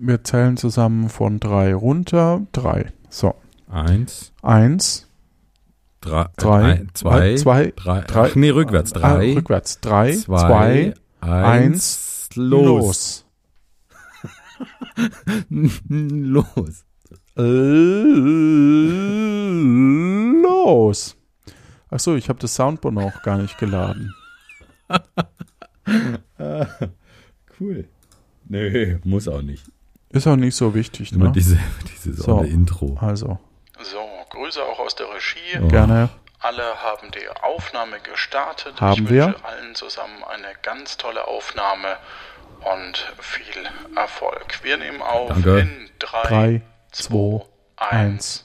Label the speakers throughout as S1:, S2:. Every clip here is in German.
S1: Wir zählen zusammen von drei runter. Drei. So.
S2: Eins,
S1: Eins,
S2: drei,
S1: Drei,
S2: ein, zwei,
S1: äh, zwei,
S2: drei,
S1: drei-
S2: ach, nee, rückwärts. Drei,
S1: äh, rückwärts. Drei,
S2: zwei,
S1: zwei,
S2: eins, los. los.
S1: Los. Achso, ich habe das Soundboard noch gar nicht geladen.
S2: Cool. Nee, muss auch nicht.
S1: Ist auch nicht so wichtig,
S2: Nur
S1: ne?
S2: diese, dieses
S1: So.
S2: Intro.
S1: Also,
S3: So, Grüße auch aus der Regie.
S2: Oh.
S1: gerne.
S3: Alle haben die Aufnahme gestartet.
S1: Haben
S3: ich
S1: wir.
S3: wünsche allen zusammen eine ganz tolle Aufnahme und viel Erfolg. Wir nehmen auf
S2: Danke.
S3: in 3,
S1: Drei,
S3: 2,
S1: zwei,
S3: 1.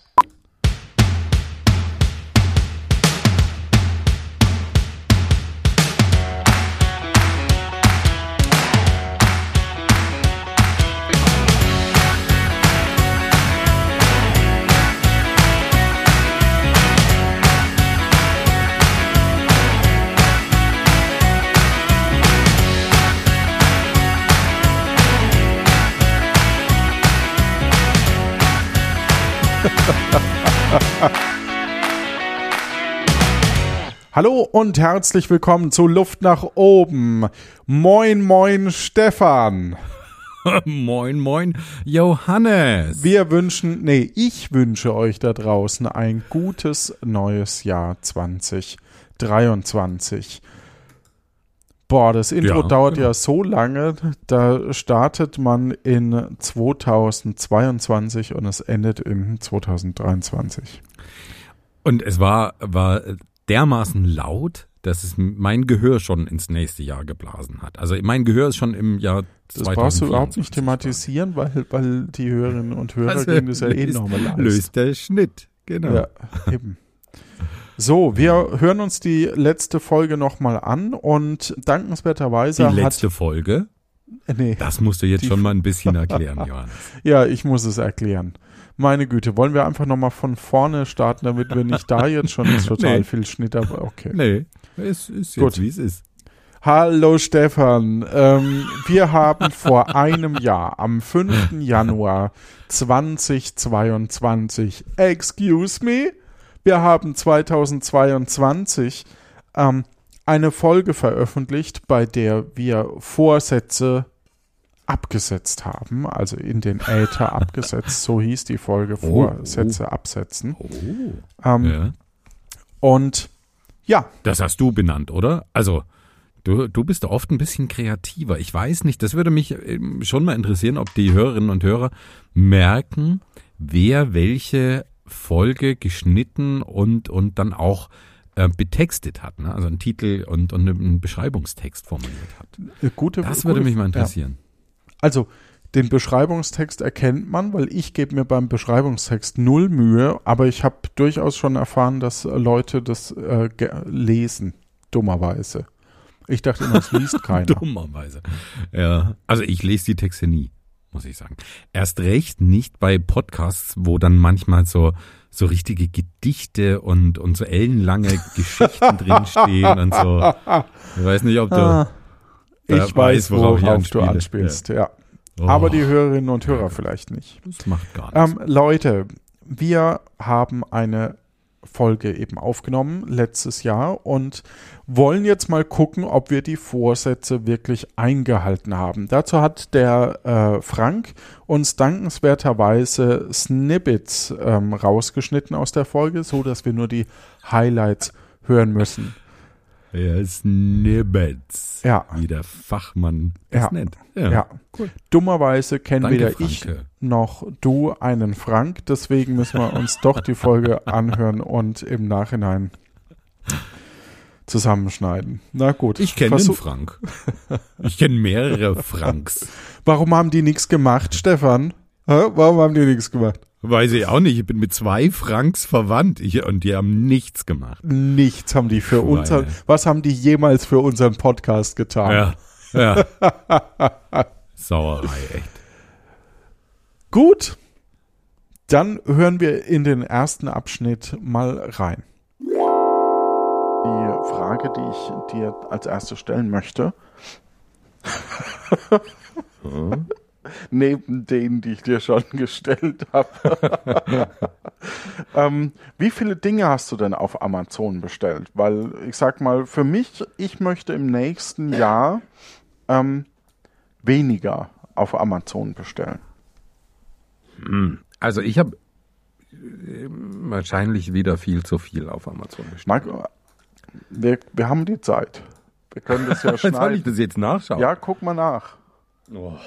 S1: Hallo und herzlich willkommen zu Luft nach oben. Moin, moin, Stefan.
S2: moin, moin, Johannes.
S1: Wir wünschen, nee, ich wünsche euch da draußen ein gutes neues Jahr 2023. Boah, das Intro
S2: Ja,
S1: dauert
S2: genau.
S1: ja so lange, da startet man in 2022 und es endet in 2023.
S2: Und es war, war dermaßen laut, dass es mein Gehör schon ins nächste Jahr geblasen hat. Also mein Gehör ist schon im Jahr
S1: Das brauchst du überhaupt
S2: 2024
S1: nicht thematisieren, weil, weil die Hörerinnen und Hörer
S2: Also,
S1: gehen das ja eh nochmal
S2: Löst der Schnitt, genau.
S1: Ja, eben. So, wir hören uns die letzte Folge nochmal an und dankenswerterweise
S2: Die letzte Folge,
S1: hat. Nee,
S2: das musst du jetzt schon mal ein bisschen erklären, Johannes.
S1: ja, ich muss es erklären. Meine Güte, wollen wir einfach nochmal von vorne starten, damit wir nicht da jetzt schon total
S2: Nee.
S1: viel Schnitt haben? Okay.
S2: Nee, es ist
S1: Gut.
S2: jetzt, wie es ist.
S1: Hallo Stefan, ähm, wir haben vor einem Jahr, am 5. Januar 2022, excuse me, wir haben 2022 ähm, eine Folge veröffentlicht, bei der wir Vorsätze abgesetzt haben, also in den Äther abgesetzt, so hieß die Folge,
S2: Oh,
S1: Vorsätze absetzen.
S2: Oh.
S1: Ähm,
S2: Ja.
S1: Und ja,
S2: Das hast du benannt, oder? Also, du, du bist da oft ein bisschen kreativer. Ich weiß nicht, das würde mich ähm, schon mal interessieren, ob die Hörerinnen und Hörer merken, wer welche Folge geschnitten und, und dann auch äh, betextet hat. Ne? Also einen Titel und, und einen Beschreibungstext formuliert hat.
S1: gute
S2: Das würde
S1: gute-
S2: mich mal
S1: ja.
S2: interessieren.
S1: Also, den Beschreibungstext erkennt man, weil ich gebe mir beim Beschreibungstext null Mühe, aber ich habe durchaus schon erfahren, dass Leute das äh, lesen, dummerweise. Ich dachte immer, es liest keiner.
S2: Dummerweise. Ja. Also ich lese die Texte nie, muss ich sagen. Erst recht nicht bei Podcasts, wo dann manchmal so, so richtige Gedichte und, und so ellenlange Geschichten drinstehen und so. Ich weiß nicht, ob du.
S1: Ah, ich weiß,
S2: worauf
S1: worauf,
S2: ich
S1: du anspielst, ja.
S2: Oh,
S1: Aber die Hörerinnen und Hörer vielleicht nicht.
S2: das macht gar nichts.
S1: Ähm, Leute, wir haben eine Folge eben aufgenommen letztes Jahr und wollen jetzt mal gucken, ob wir die Vorsätze wirklich eingehalten haben. Dazu hat der äh, Frank uns dankenswerterweise Snippets ähm, rausgeschnitten aus der Folge, so dass wir nur die Highlights hören müssen.
S2: Ja, Snippets.
S1: Ja.
S2: Wie der Fachmann das
S1: Ja.
S2: nennt.
S1: Ja. Dummerweise kennen
S2: Danke,
S1: weder ich
S2: Franke.
S1: noch du einen Frank, deswegen müssen wir uns doch die Folge anhören und im Nachhinein zusammenschneiden. Na gut.
S2: Ich kenne den Frank. Ich kenne mehrere Franks.
S1: Warum haben die nichts gemacht, Stefan? Warum haben die nichts gemacht?
S2: Weiß ich auch nicht. Ich bin mit zwei Franks verwandt ich, und die haben nichts gemacht.
S1: Nichts haben die für
S2: Schweine.
S1: unseren. Was haben die jemals für unseren Podcast getan?
S2: Ja. Ja. Sauerei, echt.
S1: Gut. Dann hören wir in den ersten Abschnitt mal rein. Die Frage, die ich dir als erstes stellen möchte. Neben denen, die ich dir schon gestellt habe. ähm, wie viele Dinge hast du denn auf Amazon bestellt? Weil ich sag mal, für mich, ich möchte im nächsten Jahr ähm, weniger auf Amazon bestellen.
S2: Also ich habe äh, wahrscheinlich wieder viel zu viel auf Amazon bestellt.
S1: Marco, wir, wir haben die Zeit. Wir können das ja
S2: Soll ich
S1: schneiden.
S2: das jetzt nachschauen?
S1: Ja, guck mal nach.
S2: Oh.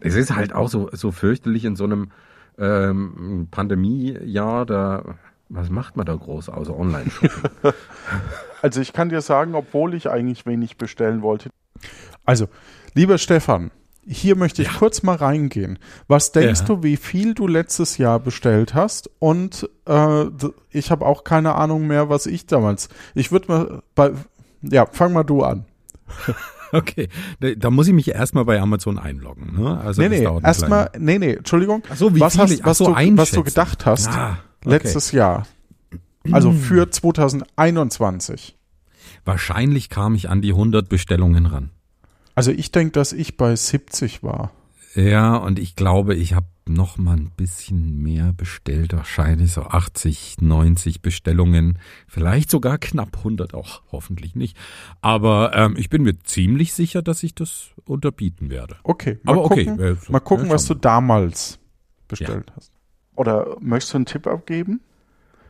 S2: Es ist halt auch so, so fürchterlich in so einem ähm, Pandemiejahr, da, was macht man da groß außer Online-Shopping?
S1: Also ich kann dir sagen, obwohl ich eigentlich wenig bestellen wollte. Also, lieber Stefan, hier möchte ich kurz mal reingehen. Was denkst
S2: Ja.
S1: du, wie viel du letztes Jahr bestellt hast? Und äh, ich habe auch keine Ahnung mehr, was ich damals. Ich würde mal bei. Ja, fang mal du an.
S2: okay, da, muss ich mich erstmal bei Amazon einloggen. Ne? Also
S1: nee, nee, erstmal, nee, nee, Entschuldigung.
S2: Ach so, wie
S1: was, hast, was,
S2: so,
S1: du, was du gedacht hast
S2: Ah, okay.
S1: letztes Jahr? Also für 2021.
S2: Wahrscheinlich kam ich an die 100 Bestellungen ran.
S1: Also ich denke, dass ich bei 70 war.
S2: Ja, und ich glaube, ich habe noch mal ein bisschen mehr bestellt, wahrscheinlich so 80, 90 Bestellungen, vielleicht sogar knapp 100 auch, hoffentlich nicht. Aber ähm, ich bin mir ziemlich sicher, dass ich das unterbieten werde.
S1: Okay, mal
S2: Aber okay,
S1: gucken,
S2: äh, so,
S1: mal gucken
S2: ja,
S1: was du damals bestellt hast. Oder möchtest du einen Tipp abgeben?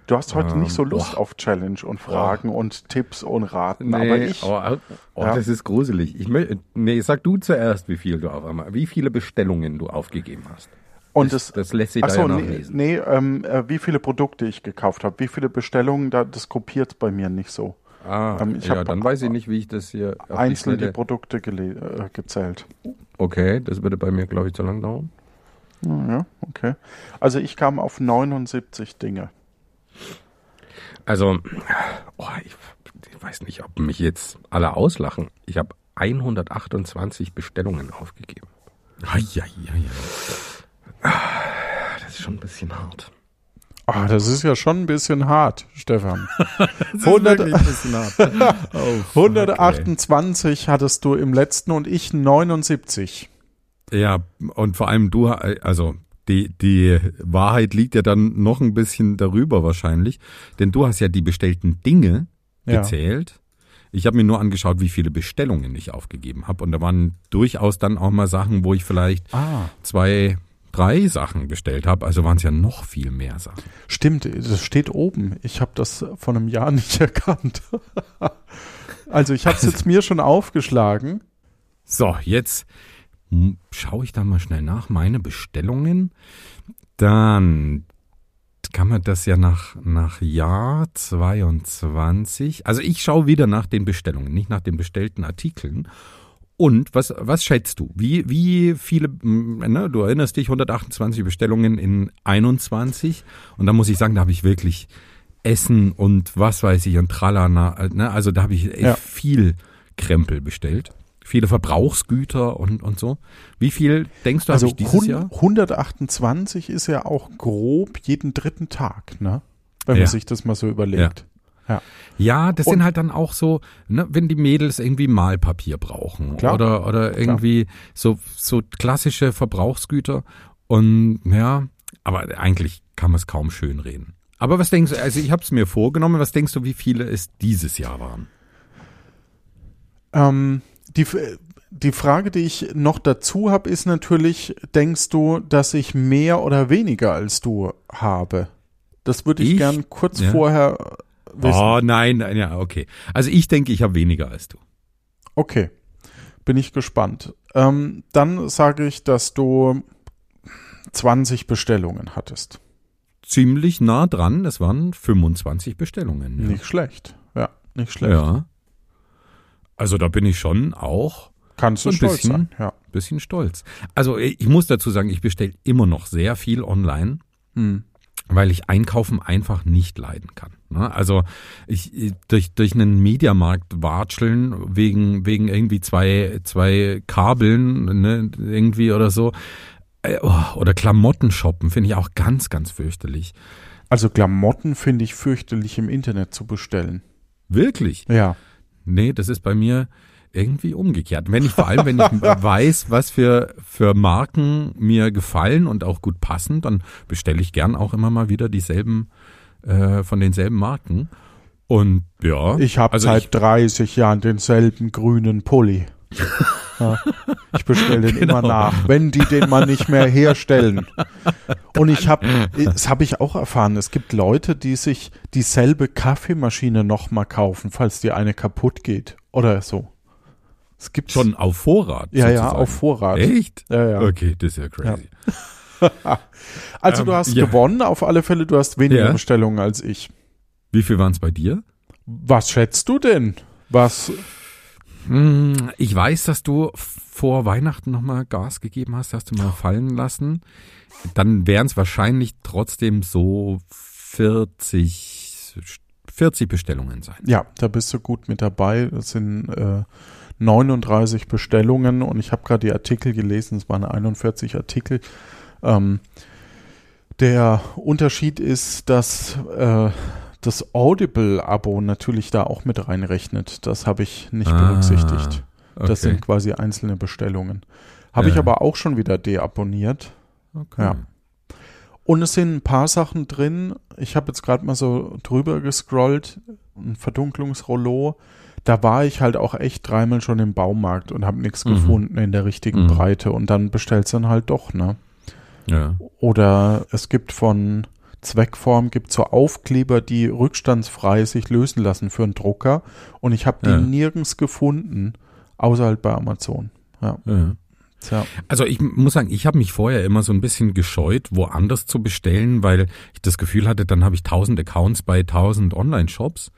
S1: Du hast heute
S2: Ähm,
S1: nicht so Lust
S2: boah.
S1: auf Challenge und Fragen und Tipps und Raten,
S2: Nee,
S1: aber ich,
S2: oh, oh,
S1: Ja.
S2: das ist gruselig. Ich mö- nee, sag du zuerst, wie viel du auf einmal, wie viele Bestellungen du aufgegeben hast.
S1: und
S2: das,
S1: das,
S2: das lässt sich
S1: ach
S2: da ja
S1: nee,
S2: nachlesen.
S1: nee ähm, äh, wie viele Produkte ich gekauft habe, wie viele Bestellungen, da, das kopiert bei mir nicht so.
S2: Ah,
S1: ähm, ich
S2: ja,
S1: hab
S2: dann weiß ich nicht, wie ich das hier
S1: Einzeln die Produkte äh, gezählt.
S2: Okay, das würde bei mir, glaube ich, zu lang dauern.
S1: Ja, okay. Also ich kam auf 79 Dinge.
S2: Also, oh, ich, ich weiß nicht, ob mich jetzt alle auslachen. Ich habe 128 Bestellungen aufgegeben. Ja, ja, ja. Das ist schon ein bisschen hart.
S1: Ah, das ist ja schon ein bisschen hart, Stefan.
S2: Das
S1: 100
S2: ein bisschen hart. Oh, fuck,
S1: 128 hattest du im letzten und ich 79.
S2: ey. Ja, und vor allem du, also die, die Wahrheit liegt ja dann noch ein bisschen darüber wahrscheinlich, denn du hast ja die bestellten Dinge
S1: Ja.
S2: gezählt. Ich habe mir nur angeschaut, wie viele Bestellungen ich aufgegeben habe. Und da waren durchaus dann auch mal Sachen, wo ich vielleicht
S1: Ah.
S2: zwei, drei Sachen bestellt habe. Also waren es ja noch viel mehr Sachen.
S1: Stimmt, das steht oben. Ich habe das vor einem Jahr nicht erkannt. also ich habe es jetzt mir schon aufgeschlagen.
S2: So, jetzt schaue ich da mal schnell nach. Meine Bestellungen. Dann kann man das ja nach, nach Jahr 22. Also ich schaue wieder nach den Bestellungen, nicht nach den bestellten Artikeln. Und was, was schätzt du? Wie, wie viele, mm, ne, du erinnerst dich, 128 Bestellungen in 21. Und da muss ich sagen, da habe ich wirklich Essen und was weiß ich und Tralala. Ne? Also da habe ich echt
S1: Ja.
S2: viel Krempel bestellt. Viele Verbrauchsgüter und, und so. Wie viel denkst du,
S1: Also
S2: habe ich dieses
S1: hun-
S2: Jahr?
S1: 128 ist ja auch grob jeden dritten Tag, ne? Wenn
S2: Ja.
S1: man sich das mal so überlegt. Ja.
S2: Ja, das
S1: Und-
S2: sind halt dann auch so, ne, wenn die Mädels irgendwie Malpapier brauchen
S1: Klar.
S2: oder oder irgendwie so so klassische Verbrauchsgüter und ja, aber eigentlich kann man es kaum schön reden. Aber was denkst du, also ich habe es mir vorgenommen, was denkst du, wie viele es dieses Jahr waren?
S1: Ähm, die, die Frage, die ich noch dazu habe, ist natürlich, denkst du, dass ich mehr oder weniger als du habe? Das würde ich,
S2: Ich?
S1: gern kurz
S2: Ja.
S1: vorher wissen.
S2: Oh nein, nein, ja, okay. Also ich denke, ich habe weniger als du.
S1: Okay, bin ich gespannt. Ähm, dann sage ich, dass du 20 Bestellungen hattest.
S2: Ziemlich nah dran, das waren 25 Bestellungen. Ja.
S1: Nicht schlecht. Ja, nicht schlecht.
S2: ja. Also da bin ich schon auch
S1: Kannst du
S2: ein
S1: stolz
S2: bisschen.
S1: sein. Ja.
S2: bisschen stolz. Also ich muss dazu sagen, ich bestelle immer noch sehr viel online,
S1: Hm.
S2: weil ich Einkaufen einfach nicht leiden kann. Ne? Also ich durch durch einen Mediamarkt watscheln wegen wegen irgendwie zwei zwei Kabeln ne, irgendwie oder so Äh, oh, oder Klamotten shoppen finde ich auch ganz ganz fürchterlich.
S1: Also Klamotten finde ich fürchterlich im Internet zu bestellen.
S2: Wirklich?
S1: Ja.
S2: Nee, das ist bei mir irgendwie umgekehrt. Wenn ich vor allem, wenn ich weiß, was für, für Marken mir gefallen und auch gut passen, dann bestelle ich gern auch immer mal wieder dieselben, äh, von denselben Marken. Und ja.
S1: Ich habe
S2: also
S1: seit
S2: ich-
S1: 30 Jahren denselben grünen Pulli. Ja, ich bestelle den
S2: Genau.
S1: immer nach, wenn die den mal nicht mehr herstellen. Und ich habe, das habe ich auch erfahren, es gibt Leute, die sich dieselbe Kaffeemaschine nochmal kaufen, falls die eine kaputt geht oder so. Es gibt
S2: Schon auf Vorrat.
S1: Ja, ja,
S2: sozusagen.
S1: auf Vorrat.
S2: Echt?
S1: Ja, ja.
S2: Okay, das ist ja crazy.
S1: Also
S2: Ähm,
S1: du hast
S2: ja.
S1: gewonnen, auf alle Fälle, du hast weniger
S2: Ja.
S1: Bestellungen als ich.
S2: Wie viel waren es bei dir?
S1: Was schätzt du denn? Was?
S2: Hm, Ich weiß, dass du vor Weihnachten nochmal Gas gegeben hast, hast du mal fallen lassen. Dann wären es wahrscheinlich trotzdem so 40, 40 Bestellungen sein.
S1: Ja, da bist du gut mit dabei. Das sind äh, 39 Bestellungen und ich habe gerade die Artikel gelesen, es waren 41 Artikel. Ähm, der Unterschied ist, dass äh, das Audible-Abo natürlich da auch mit reinrechnet. Das habe ich nicht
S2: Ah,
S1: berücksichtigt. Das
S2: okay.
S1: sind quasi einzelne Bestellungen. Habe ich
S2: Ja.
S1: aber auch schon wieder deabonniert.
S2: okay.
S1: ja. Und es sind ein paar Sachen drin. Ich habe jetzt gerade mal so drüber gescrollt, ein Verdunklungsrollo. Da war ich halt auch echt dreimal schon im Baumarkt und habe nichts
S2: Mhm.
S1: gefunden in der richtigen
S2: Mhm.
S1: Breite. Und dann bestellst du dann halt doch, ne?
S2: Ja.
S1: Oder es gibt von Zweckform gibt so Aufkleber, die rückstandsfrei sich lösen lassen für einen Drucker. Und ich habe die
S2: Ja.
S1: nirgends gefunden, außer halt bei Amazon. Ja,
S2: ja.
S1: tja.
S2: Also ich muss sagen, ich habe mich vorher immer so ein bisschen gescheut, woanders zu bestellen, weil ich das Gefühl hatte, dann habe ich tausend Accounts bei tausend Online-Shops.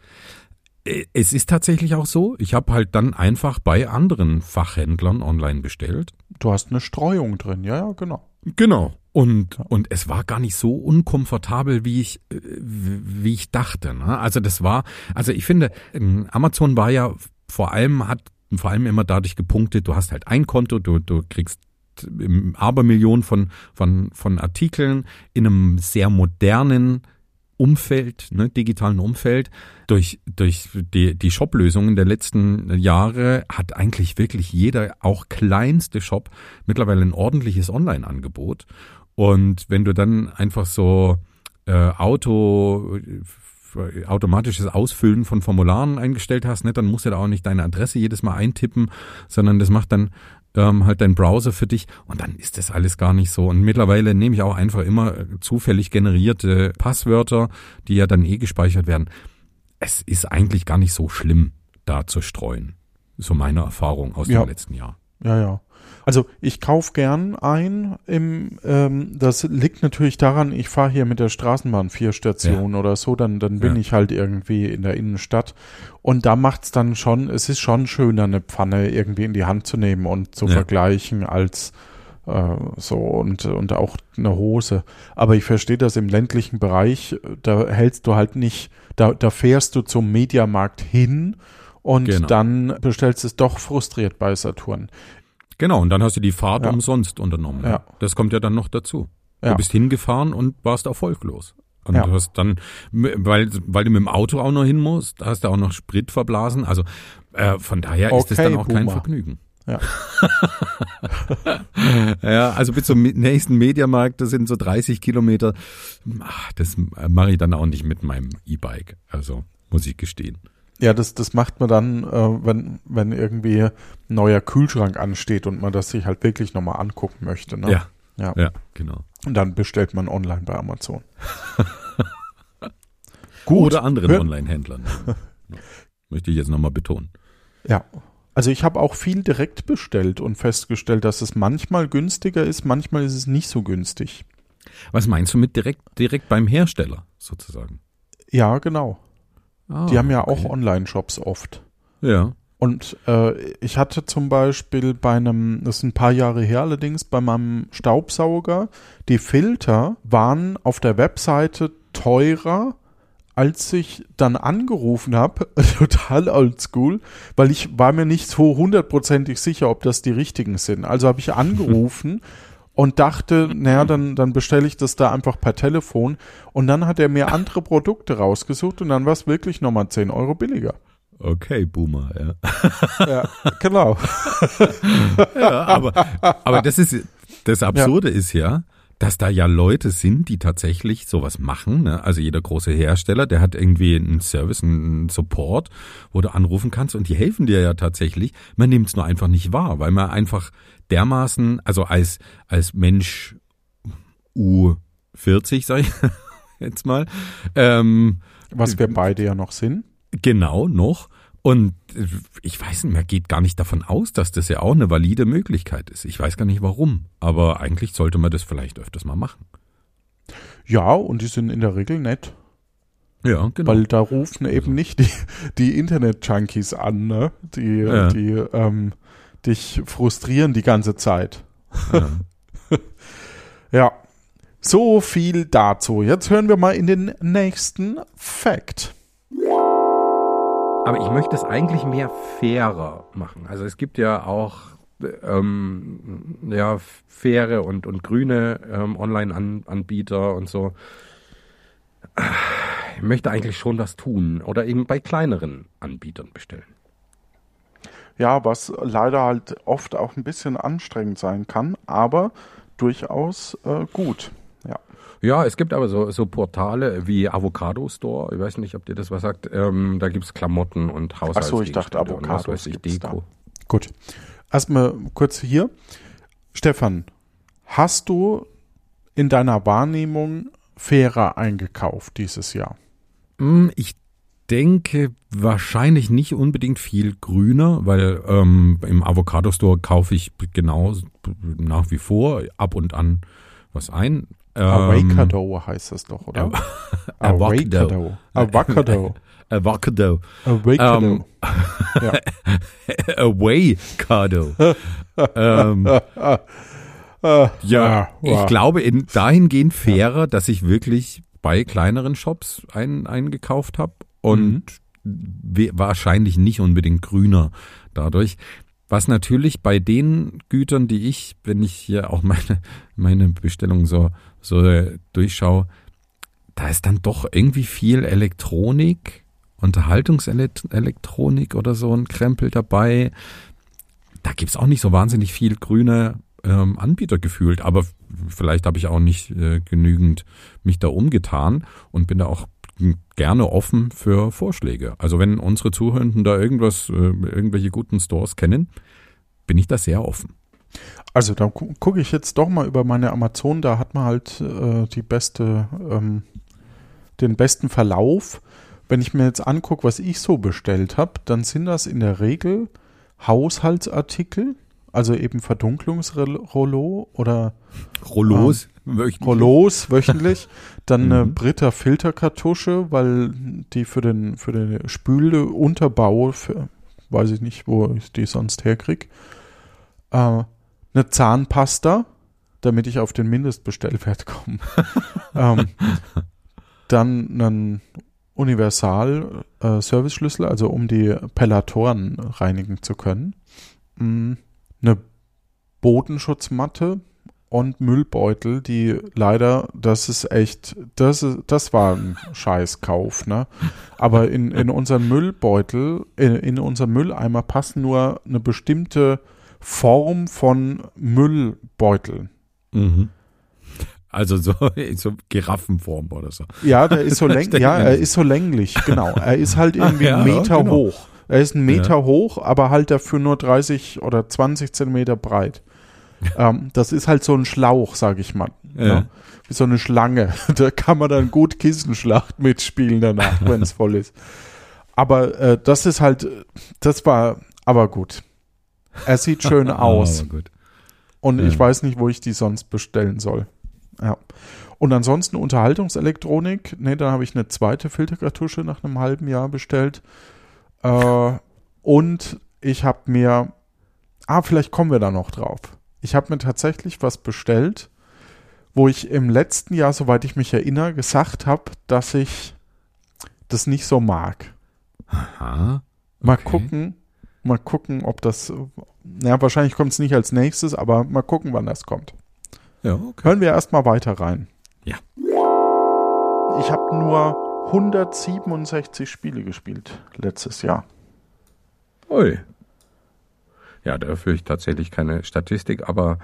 S2: Äh, Es ist tatsächlich auch so. Ich habe halt dann einfach bei anderen Fachhändlern online bestellt.
S1: Du hast eine Streuung drin, ja, ja, genau.
S2: Genau. Und, und es war gar nicht so unkomfortabel, wie ich, äh, wie ich dachte. Ne? Also das war, also ich finde, ähm, Amazon war ja vor allem, hat vor allem immer dadurch gepunktet, du hast halt ein Konto, du, du kriegst Abermillionen von, von, von Artikeln in einem sehr modernen Umfeld, ne, digitalen Umfeld. Durch, durch die, die Shop-Lösungen der letzten Jahre hat eigentlich wirklich jeder, auch kleinste Shop, mittlerweile ein ordentliches Online-Angebot. Und wenn du dann einfach so äh, Auto äh, automatisches Ausfüllen von Formularen eingestellt hast, ne, dann musst du da auch nicht deine Adresse jedes Mal eintippen, sondern das macht dann ähm, halt dein Browser für dich und dann ist das alles gar nicht so. Und mittlerweile nehme ich auch einfach immer äh, zufällig generierte Passwörter, die ja dann eh gespeichert werden. Es ist eigentlich gar nicht so schlimm, da zu streuen. So meine Erfahrung aus
S1: Ja.
S2: dem letzten Jahr.
S1: Ja, ja. Also ich kaufe gern ein. Im, ähm, das liegt natürlich daran, ich fahre hier mit der Straßenbahn vier Stationen oder so, dann, dann bin
S2: Ja.
S1: ich halt irgendwie in der Innenstadt. Und da macht's dann schon, es ist schon schöner, eine Pfanne irgendwie in die Hand zu nehmen und zu
S2: Ja.
S1: vergleichen als äh, so und, und auch eine Hose. Aber ich verstehe das im ländlichen Bereich, da hältst du halt nicht, da, da fährst du zum Mediamarkt hin und
S2: Genau.
S1: dann bestellst es doch frustriert bei Saturn.
S2: Genau, und dann hast du die Fahrt
S1: Ja.
S2: umsonst unternommen.
S1: Ja.
S2: Das kommt ja dann noch dazu.
S1: Ja.
S2: Du bist hingefahren und warst erfolglos. Und
S1: Ja.
S2: du hast dann, weil, weil du mit dem Auto auch noch hin musst, hast du auch noch Sprit verblasen. Also äh, von daher ist es
S1: Okay,
S2: dann auch kein
S1: Boomer.
S2: Vergnügen.
S1: Ja.
S2: ja, also bis zum nächsten Mediamarkt, das sind so 30 Kilometer. Ach, das mache ich dann auch nicht mit meinem E-Bike. Also muss ich gestehen.
S1: Ja, das, das macht man dann, äh, wenn, wenn irgendwie ein neuer Kühlschrank ansteht und man das sich halt wirklich nochmal angucken möchte. Ne?
S2: Ja,
S1: ja.
S2: ja, genau.
S1: Und dann bestellt man online bei Amazon.
S2: Oder anderen Online-Händlern. Möchte ich jetzt nochmal betonen.
S1: Ja. Also ich habe auch viel direkt bestellt und festgestellt, dass es manchmal günstiger ist, manchmal ist es nicht so günstig.
S2: Was meinst du mit direkt, direkt beim Hersteller sozusagen?
S1: Ja, genau.
S2: Ah,
S1: Die haben ja auch
S2: okay.
S1: Online-Shops oft.
S2: Ja.
S1: Und äh, ich hatte zum Beispiel bei einem, das ist ein paar Jahre her allerdings, bei meinem Staubsauger, die Filter waren auf der Webseite teurer, als ich dann angerufen habe, total oldschool, weil ich war mir nicht so hundertprozentig sicher, ob das die richtigen sind. Also habe ich angerufen und dachte, naja, dann, dann bestelle ich das da einfach per Telefon. Und dann hat er mir andere Produkte rausgesucht und dann war es wirklich nochmal 10 Euro billiger.
S2: Okay, Boomer, ja.
S1: Ja, genau.
S2: ja aber, aber das ist, das Absurde ja. ist ja, dass da ja Leute sind, die tatsächlich sowas machen. Ne? Also jeder große Hersteller, der hat irgendwie einen Service, einen Support, wo du anrufen kannst und die helfen dir ja tatsächlich. Man nimmt es nur einfach nicht wahr, weil man einfach dermaßen, also als, als Mensch U40, sag ich jetzt mal. Ähm,
S1: Was wir beide ja noch sind.
S2: Genau, noch. Und ich weiß nicht, man geht gar nicht davon aus, dass das ja auch eine valide Möglichkeit ist. Ich weiß gar nicht warum, aber eigentlich sollte man das vielleicht öfters mal machen.
S1: Ja, und die sind in der Regel nett.
S2: Ja, genau.
S1: Weil da rufen eben nicht die, die Internet-Junkies an, ne? die, ja. die ähm, dich frustrieren die ganze Zeit. Ja. ja. So viel dazu. Jetzt hören wir mal in den nächsten Fact.
S2: Aber ich möchte es eigentlich mehr fairer machen. Also es gibt ja auch ähm, ja, faire und, und grüne ähm, Online-Anbieter und so. Ich möchte eigentlich schon das tun oder eben bei kleineren Anbietern bestellen.
S1: Ja, was leider halt oft auch ein bisschen anstrengend sein kann, aber durchaus äh, gut.
S2: Ja, es gibt aber so, so Portale wie Avocado Store. Ich weiß nicht, ob dir das was sagt. Ähm, da gibt's Klamotten und Haushalts.
S1: Achso, ich dachte Avocado.
S2: Ich, Deko.
S1: Da. Gut. Erstmal kurz hier. Stefan, hast du in deiner Wahrnehmung fairer eingekauft dieses Jahr?
S2: Hm, ich denke wahrscheinlich nicht unbedingt viel grüner, weil ähm, im Avocado Store kaufe ich genau nach wie vor ab und an was ein.
S1: Awakado heißt das doch, oder?
S2: Awakado.
S1: Awakado.
S2: Avocado.
S1: Awakado.
S2: Ja. Awakado. ähm, ja, ich glaube in, dahingehend fairer, dass ich wirklich bei kleineren Shops einen eingekauft habe und mhm. wahrscheinlich nicht unbedingt grüner dadurch. Was natürlich bei den Gütern, die ich, wenn ich hier auch meine, meine Bestellung so, so durchschaue, da ist dann doch irgendwie viel Elektronik, Unterhaltungselektronik oder so ein Krempel dabei. Da gibt's auch nicht so wahnsinnig viel grüne ähm, Anbieter gefühlt, aber vielleicht habe ich auch nicht äh, genügend mich da umgetan und bin da auch gerne offen für Vorschläge. Also wenn unsere Zuhörenden da irgendwas, äh, irgendwelche guten Stores kennen, bin ich da sehr offen.
S1: Also da gu gucke ich jetzt doch mal über meine Amazon, da hat man halt äh, die beste, ähm, den besten Verlauf. Wenn ich mir jetzt angucke, was ich so bestellt habe, dann sind das in der Regel Haushaltsartikel, also eben Verdunklungsrollo oder
S2: Rollos,
S1: ähm, wöchentlich. Rollos wöchentlich. Dann eine mhm. Britta Filterkartusche, weil die für den, für den Spülunterbau, für, weiß ich nicht, wo ich die sonst herkriege. Äh, eine Zahnpasta, damit ich auf den Mindestbestellwert komme. ähm, dann einen Universal äh, also um die Pellatoren reinigen zu können. Mm, eine Bodenschutzmatte und Müllbeutel, die leider, das ist echt, das, ist, das war ein Scheißkauf, ne? Aber in, in unseren Müllbeutel, in, in unseren Mülleimer passen nur eine bestimmte Form von Müllbeuteln.
S2: Mhm. Also so, so Giraffenform oder so.
S1: Ja, der ist so länglich. ja, er ist so länglich, genau. Er ist halt irgendwie ja, einen Meter genau. hoch. Er ist einen Meter ja. hoch, aber halt dafür nur 30 oder 20 Zentimeter breit. ähm, das ist halt so ein Schlauch, sag ich mal. Ja. Ne? Wie so eine Schlange. da kann man dann gut Kissenschlacht mitspielen danach, wenn es voll ist. Aber äh, das ist halt, das war, aber gut. Er sieht schön aus.
S2: oh,
S1: und ja. ich weiß nicht, wo ich die sonst bestellen soll. Ja. Und ansonsten Unterhaltungselektronik. Ne, dann habe ich eine zweite Filterkartusche nach einem halben Jahr bestellt. Äh, und ich habe mir, ah, vielleicht kommen wir da noch drauf. Ich habe mir tatsächlich was bestellt, wo ich im letzten Jahr, soweit ich mich erinnere, gesagt habe, dass ich das nicht so mag.
S2: Aha. Okay.
S1: Mal gucken, Mal gucken, ob das. Ja, wahrscheinlich kommt es nicht als nächstes, aber mal gucken, wann das kommt.
S2: Ja, okay.
S1: Hören wir erstmal weiter rein.
S2: Ja.
S1: Ich habe nur 167 Spiele gespielt letztes Jahr.
S2: Ui. Ja, da führe ich tatsächlich keine Statistik, aber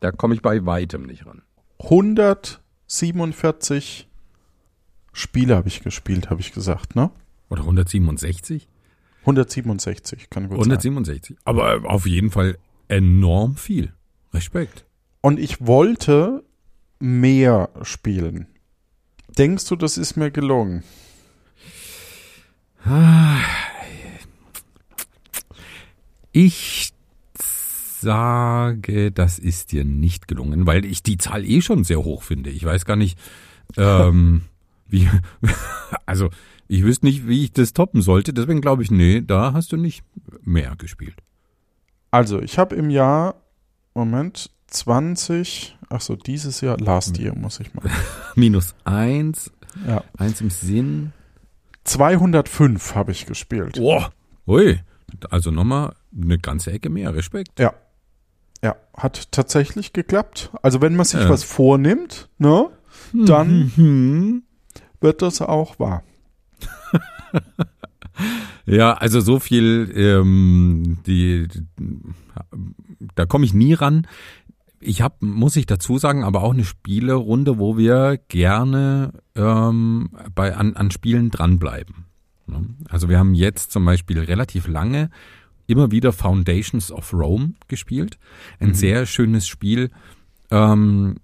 S2: da komme ich bei weitem nicht ran.
S1: 147 Spiele habe ich gespielt, habe ich gesagt, ne?
S2: Oder 167?
S1: 167, kann gut
S2: 167. Aber auf jeden Fall enorm viel. Respekt.
S1: Und ich wollte mehr spielen. Denkst du, das ist mir gelungen?
S2: Ich sage, das ist dir nicht gelungen, weil ich die Zahl eh schon sehr hoch finde. Ich weiß gar nicht, ähm, wie, also ich wüsste nicht, wie ich das toppen sollte. Deswegen glaube ich, nee, da hast du nicht mehr gespielt.
S1: Also, ich habe im Jahr, Moment, 20, ach so, dieses Jahr, last year muss ich mal.
S2: Minus eins,
S1: Ja.
S2: eins im Sinn.
S1: 205 habe ich gespielt.
S2: Boah, ui, also nochmal eine ganze Ecke mehr. Respekt.
S1: Ja. Ja, hat tatsächlich geklappt. Also, wenn man sich
S2: Ja.
S1: was vornimmt, ne, dann
S2: Mhm.
S1: wird das auch wahr.
S2: Ja, also so viel, ähm, die, da komme ich nie ran. Ich habe, muss ich dazu sagen, aber auch eine Spielerunde, wo wir gerne ähm, bei an, an Spielen dranbleiben. Ne? Also wir haben jetzt zum Beispiel relativ lange immer wieder Foundations of Rome gespielt. Ein sehr schönes Spiel. Ähm,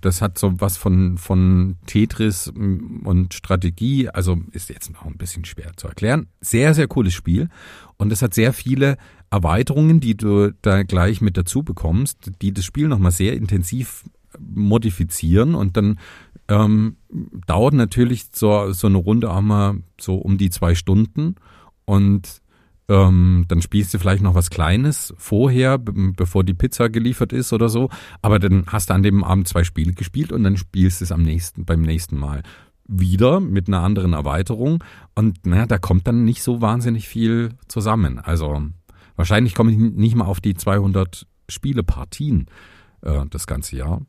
S2: das hat so was von, von Tetris und Strategie, also ist jetzt noch ein bisschen schwer zu erklären. Sehr, sehr cooles Spiel. Und es hat sehr viele Erweiterungen, die du da gleich mit dazu bekommst, die das Spiel nochmal sehr intensiv modifizieren und dann ähm, dauert natürlich so, so eine Runde auch mal so um die zwei Stunden und ähm, dann spielst du vielleicht noch was Kleines vorher, be- bevor die Pizza geliefert ist oder so. Aber dann hast du an dem Abend zwei Spiele gespielt und dann spielst du es am nächsten, beim nächsten Mal wieder mit einer anderen Erweiterung. Und naja, da kommt dann nicht so wahnsinnig viel zusammen. Also wahrscheinlich komme ich nicht mal auf die 200 Spielepartien äh, das ganze Jahr.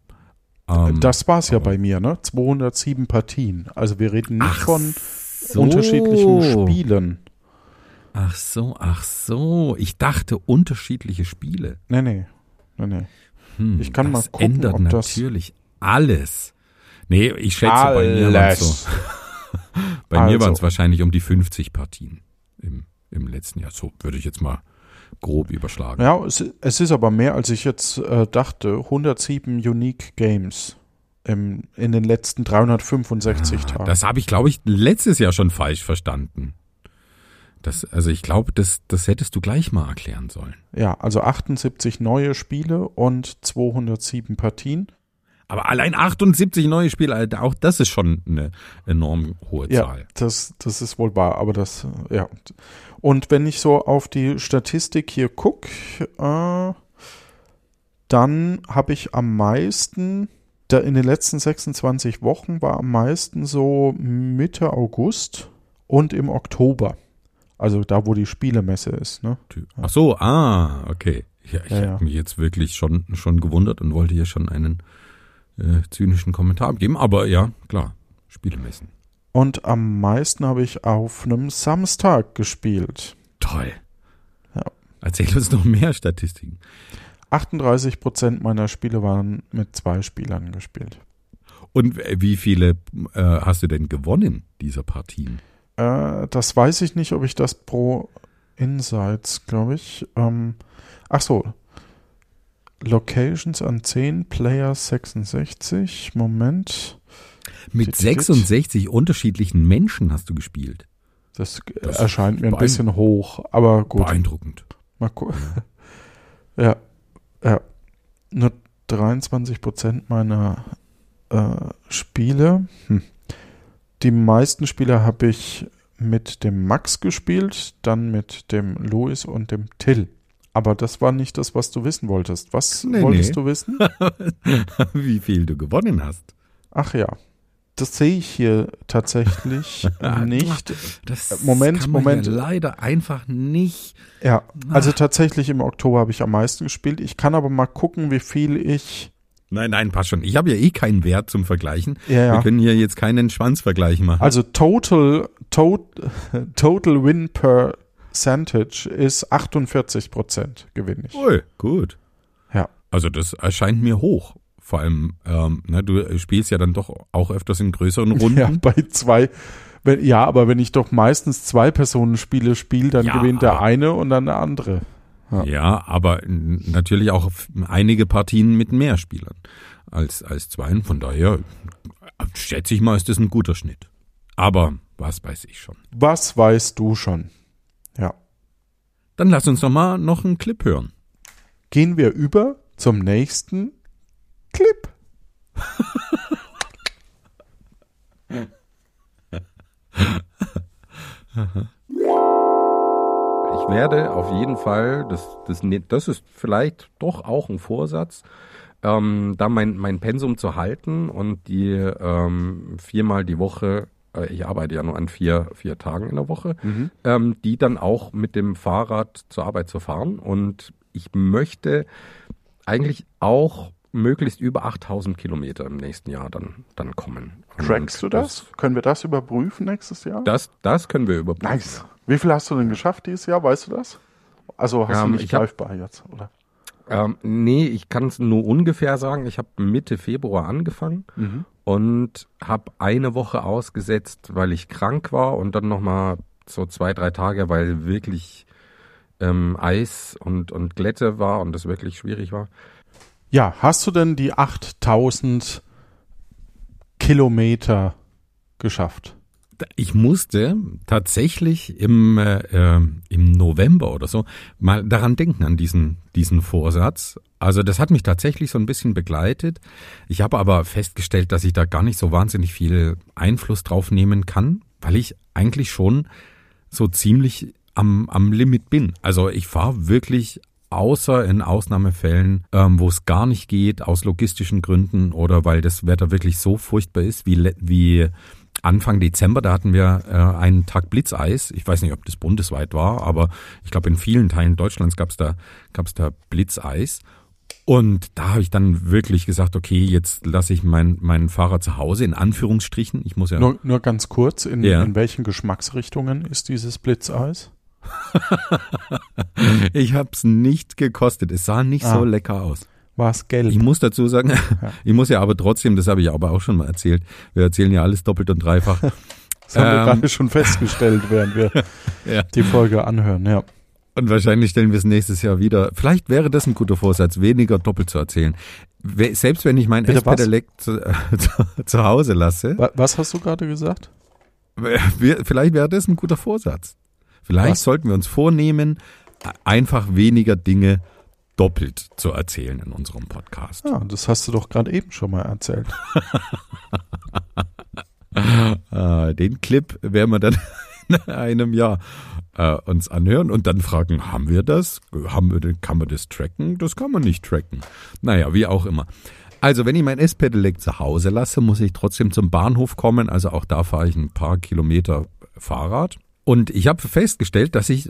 S2: Ähm,
S1: das war's ja
S2: aber-
S1: bei mir, ne? 207 Partien. Also wir reden nicht
S2: Ach
S1: von
S2: so.
S1: unterschiedlichen Spielen.
S2: Ach so, ach so. Ich dachte unterschiedliche Spiele.
S1: Nee, nee. Nee, nee.
S2: Hm,
S1: Ich kann mal gucken,
S2: ändert
S1: ob das-
S2: natürlich alles. Nee, ich schätze, bei mir waren es so, bei mir
S1: Also.
S2: waren es wahrscheinlich um die 50 Partien im, im letzten Jahr. So würde ich jetzt mal grob überschlagen.
S1: Ja, es, es ist aber mehr, als ich jetzt äh, dachte. 107 Unique Games im, in den letzten 365 Tagen.
S2: Ah, Das habe ich, glaube ich, letztes Jahr schon falsch verstanden. Das, also ich glaube, das, das hättest du gleich mal erklären sollen.
S1: ja, also 78 neue Spiele und 207 Partien.
S2: Aber allein 78 neue Spiele, Alter, auch das ist schon eine enorm hohe
S1: Ja,
S2: Zahl.
S1: das, das ist wohl wahr, aber das, ja. Und wenn ich so auf die Statistik hier gucke, äh, dann habe ich am meisten, da in den letzten 26 Wochen war am meisten so Mitte August und im Oktober. Also da, wo die Spielemesse ist, ne?
S2: Ach so, ah, okay. Ja, ich
S1: Ja, ja.
S2: habe mich jetzt wirklich schon, schon gewundert und wollte hier schon einen äh, zynischen Kommentar geben. Aber ja, klar, Spielemessen.
S1: Und am meisten habe ich auf einem Samstag gespielt.
S2: Toll.
S1: Ja.
S2: Erzähl uns noch mehr Statistiken.
S1: 38 Prozent meiner Spiele waren mit zwei Spielern gespielt.
S2: Und äh, wie viele äh, hast du denn gewonnen, dieser Partien?
S1: Äh, das weiß ich nicht, ob ich das pro Insights, glaube ich. Ähm, ach so. Locations an 10, Players 66. Moment.
S2: Mit
S1: Dit, dit.
S2: 66 unterschiedlichen Menschen hast du gespielt.
S1: Das,
S2: Das
S1: erscheint mir ein bisschen hoch, aber gut.
S2: Beeindruckend.
S1: Mal gucken. Ja, ja. Nur 23 Prozent meiner äh, Spiele. Hm. Die meisten Spiele habe ich mit dem Max gespielt, dann mit dem Louis und dem Till. Aber das war nicht das, was du wissen wolltest. Was
S2: Nee,
S1: wolltest
S2: nee.
S1: du wissen?
S2: wie viel du gewonnen hast.
S1: Ach ja. Das sehe ich hier tatsächlich nicht.
S2: Das
S1: Moment,
S2: kann man
S1: Moment.
S2: Ja leider einfach nicht.
S1: Ja, also
S2: Ah.
S1: tatsächlich im Oktober habe ich am meisten gespielt. Ich kann aber mal gucken, wie viel ich.
S2: Nein, nein, passt schon. Ich habe ja eh keinen Wert zum Vergleichen.
S1: Ja,
S2: Wir
S1: ja.
S2: können hier jetzt keinen Schwanzvergleich machen.
S1: Also total, tot, total win per Percentage ist 48 Prozent gewinne ich.
S2: Ui, gut.
S1: Ja.
S2: Also das erscheint mir hoch. Vor allem, ähm, ne, du spielst ja dann doch auch öfters in größeren Runden.
S1: Ja, bei zwei. Wenn, ja, aber wenn ich doch meistens zwei Personen Spiele spiele, dann
S2: Ja,
S1: gewinnt der eine und dann der andere.
S2: Ja, aber n- natürlich auch einige Partien mit mehr Spielern als, als zwei. Von daher schätze ich mal, ist das ein guter Schnitt. Aber was weiß ich schon.
S1: Was weißt du schon? Ja.
S2: Dann lass uns doch mal noch einen Clip hören.
S1: Gehen wir über zum nächsten Clip.
S2: Ich werde auf jeden Fall, das, das, das ist vielleicht doch auch ein Vorsatz, ähm, da mein, mein Pensum zu halten und die ähm, viermal die Woche, äh, ich arbeite ja nur an vier, vier Tagen in der Woche, ähm, die dann auch mit dem Fahrrad zur Arbeit zu fahren. Und ich möchte eigentlich auch möglichst über 8000 Kilometer im nächsten Jahr dann, dann kommen.
S1: Trackst du
S2: Und
S1: das? Können wir das überprüfen nächstes Jahr?
S2: Das, das können wir überprüfen.
S1: Nice. Wie viel hast du denn geschafft dieses Jahr? Weißt du das? Also hast
S2: Ähm,
S1: du nicht
S2: ich hab-
S1: greifbar jetzt, oder?
S2: Ähm, nee, ich kann es nur ungefähr sagen. Ich habe Mitte Februar angefangen und habe eine Woche ausgesetzt, weil ich krank war und dann nochmal so zwei, drei Tage, weil wirklich ähm, Eis und, und Glätte war und das wirklich schwierig war.
S1: Ja, hast du denn die 8000 Kilometer geschafft?
S2: Ich musste tatsächlich im, äh, äh, im November oder so mal daran denken, an diesen, diesen Vorsatz. Also das hat mich tatsächlich so ein bisschen begleitet. Ich habe aber festgestellt, dass ich da gar nicht so wahnsinnig viel Einfluss drauf nehmen kann, weil ich eigentlich schon so ziemlich am, am Limit bin. Also ich fahre wirklich außer in Ausnahmefällen, ähm, wo es gar nicht geht, aus logistischen Gründen oder weil das Wetter wirklich so furchtbar ist, wie, wie Anfang Dezember, da hatten wir äh, einen Tag Blitzeis. Ich weiß nicht, ob das bundesweit war, aber ich glaube, in vielen Teilen Deutschlands gab es da, gab's da Blitzeis. Und da habe ich dann wirklich gesagt, okay, jetzt lasse ich mein, mein Fahrrad zu Hause, in Anführungsstrichen. Ich muss ja.
S1: Nur, nur ganz kurz, in,
S2: Ja.
S1: in welchen Geschmacksrichtungen ist dieses Blitzeis?
S2: Ich habe es nicht gekostet. Es sah nicht
S1: Ah.
S2: so lecker aus.
S1: War es gelb?
S2: Ich muss dazu sagen, ich muss ja aber trotzdem, das habe ich aber auch schon mal erzählt, wir erzählen ja alles doppelt und dreifach.
S1: Das haben wir
S2: Ähm.
S1: gerade schon festgestellt, während wir
S2: Ja.
S1: die Folge anhören. Ja.
S2: Und wahrscheinlich stellen wir es nächstes Jahr wieder. Vielleicht wäre das ein guter Vorsatz, weniger doppelt zu erzählen. Selbst wenn ich mein? S-Pedelec zu, zu, zu Hause lasse,
S1: Wa- Was hast du gerade gesagt?
S2: wir- vielleicht wäre das ein guter Vorsatz. Vielleicht
S1: Was?
S2: sollten wir uns vornehmen, einfach weniger Dinge doppelt zu erzählen in unserem Podcast.
S1: Ja, das hast du doch gerade eben schon mal erzählt.
S2: Äh, den Clip werden wir dann in einem Jahr äh, uns anhören und dann fragen, haben wir das? Haben wir, kann man das tracken? Das kann man nicht tracken. Naja, wie auch immer. Also, wenn ich mein S-Pedelec zu Hause lasse, muss ich trotzdem zum Bahnhof kommen. Also auch da fahre ich ein paar Kilometer Fahrrad. Und ich habe festgestellt, dass ich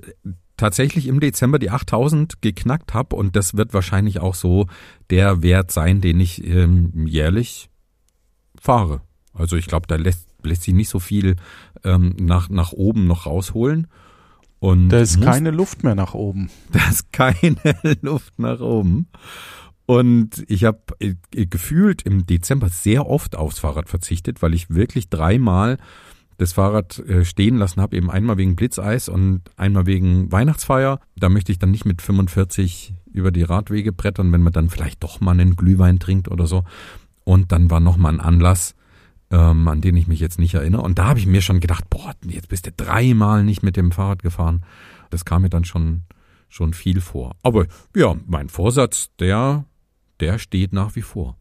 S2: tatsächlich im Dezember die 8000 geknackt habe und das wird wahrscheinlich auch so der Wert sein, den ich ähm, jährlich fahre. Also ich glaube, da lässt, lässt sich nicht so viel ähm, nach, nach oben noch rausholen. Und
S1: Da ist
S2: muss-
S1: keine Luft mehr nach oben.
S2: da ist keine Luft nach oben. Und ich habe äh, gefühlt im Dezember sehr oft aufs Fahrrad verzichtet, weil ich wirklich dreimal das Fahrrad äh, stehen lassen habe, eben einmal wegen Blitzeis und einmal wegen Weihnachtsfeier. Da möchte ich dann nicht mit 45 über die Radwege brettern, wenn man dann vielleicht doch mal einen Glühwein trinkt oder so. Und dann war noch mal ein Anlass, ähm, an den ich mich jetzt nicht erinnere. Und da habe ich mir schon gedacht, boah, jetzt bist du dreimal nicht mit dem Fahrrad gefahren. Das kam mir dann schon, schon viel vor. Aber ja, mein Vorsatz, der, der steht nach wie vor.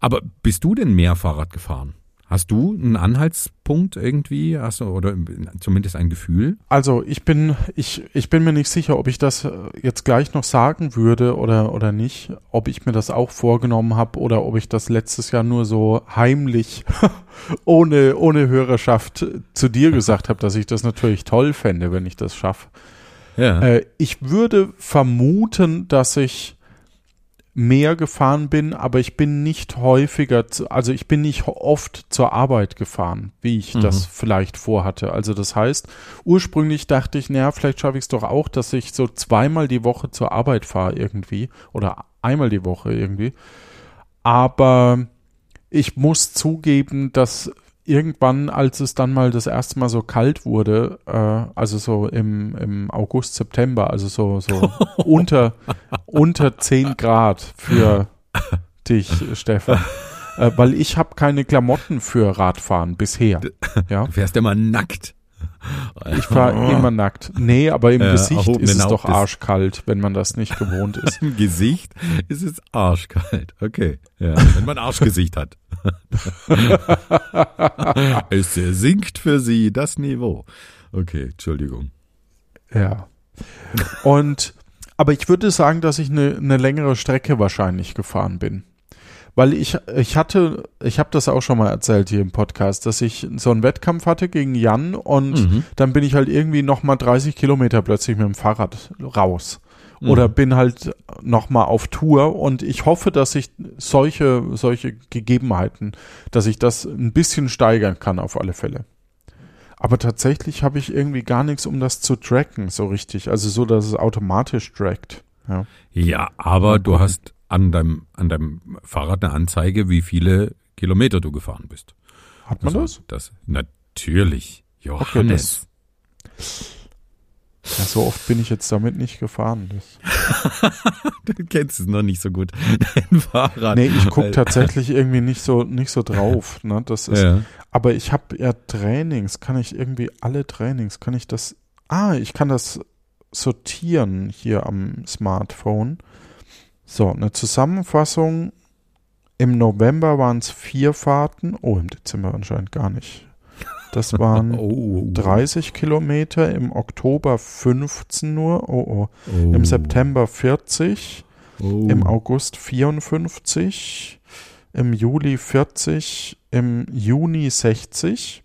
S2: Aber bist du denn mehr Fahrrad gefahren? Hast du einen Anhaltspunkt irgendwie? Hast du, oder zumindest ein Gefühl?
S1: Also ich bin, ich, ich bin mir nicht sicher, ob ich das äh, jetzt gleich noch sagen würde oder, oder nicht, ob ich mir das auch vorgenommen habe oder ob ich das letztes Jahr nur so heimlich ohne, ohne Hörerschaft zu dir gesagt habe, dass ich das natürlich toll fände, wenn ich das schaffe.
S2: Ja.
S1: Äh, ich würde vermuten, dass ich mehr gefahren bin, aber ich bin nicht häufiger, zu, also ich bin nicht oft zur Arbeit gefahren, wie ich
S2: Mhm.
S1: das vielleicht vorhatte. Also das heißt, ursprünglich dachte ich, naja, vielleicht schaffe ich es doch auch, dass ich so zweimal die Woche zur Arbeit fahre irgendwie oder einmal die Woche irgendwie. Aber ich muss zugeben, dass irgendwann, als es dann mal das erste Mal so kalt wurde, äh, also so im, im August, September, also so, so unter, unter 10 Grad für dich, Stefan. Äh, weil ich habe keine Klamotten für Radfahren bisher. Ja,
S2: Du fährst immer nackt.
S1: Ich fahre immer nackt. Nee, aber im
S2: Ja,
S1: Gesicht ist es doch arschkalt, wenn man das nicht gewohnt ist.
S2: Im Gesicht ist es arschkalt. Okay. Ja, wenn man Arschgesicht hat. es sinkt für sie das Niveau. Okay, Entschuldigung.
S1: Ja. Und, aber ich würde sagen, dass ich eine, eine längere Strecke wahrscheinlich gefahren bin. Weil ich, ich hatte, ich habe das auch schon mal erzählt hier im Podcast, dass ich so einen Wettkampf hatte gegen Jan und
S2: Mhm.
S1: dann bin ich halt irgendwie nochmal 30 Kilometer plötzlich mit dem Fahrrad raus. Oder bin halt nochmal auf Tour und ich hoffe, dass ich solche, solche Gegebenheiten, dass ich das ein bisschen steigern kann auf alle Fälle. Aber tatsächlich habe ich irgendwie gar nichts, um das zu tracken, so richtig. Also so, dass es automatisch trackt. Ja.
S2: Ja, aber du hast an deinem, an deinem Fahrrad eine Anzeige, wie viele Kilometer du gefahren bist.
S1: Hat man
S2: Also,
S1: das?
S2: das? Natürlich. Johannes.
S1: Ja, so oft bin ich jetzt damit nicht gefahren.
S2: Du kennst es noch nicht so gut. Dein Fahrrad.
S1: nee, ich gucke tatsächlich irgendwie nicht so nicht so drauf. Ne? Das ist,
S2: Ja.
S1: Aber ich habe ja Trainings, kann ich irgendwie alle Trainings, kann ich das, ah, ich kann das sortieren hier am Smartphone. So, eine Zusammenfassung. Im November waren es vier Fahrten. Oh, im Dezember anscheinend gar nicht. Das waren
S2: Oh.
S1: 30 Kilometer, im Oktober 15 nur, oh, oh.
S2: oh.
S1: Im September 40,
S2: Oh.
S1: im August 54, im Juli 40, im Juni 60,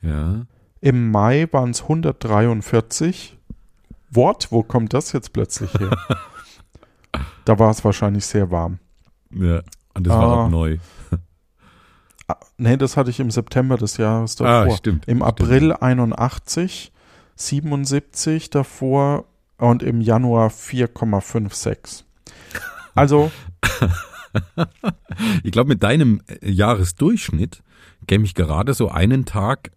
S2: Ja.
S1: im Mai waren es 143. What? Wo kommt das jetzt plötzlich her? da war es wahrscheinlich sehr warm.
S2: Ja. Und das war
S1: Ah.
S2: auch neu.
S1: Ah, nee, das hatte ich im September des Jahres davor.
S2: Ah, stimmt.
S1: Im
S2: stimmt.
S1: April 81, 77 davor und im Januar 4,56. Also,
S2: Ich glaube, mit deinem äh, Jahresdurchschnitt käme ich gerade so einen Tag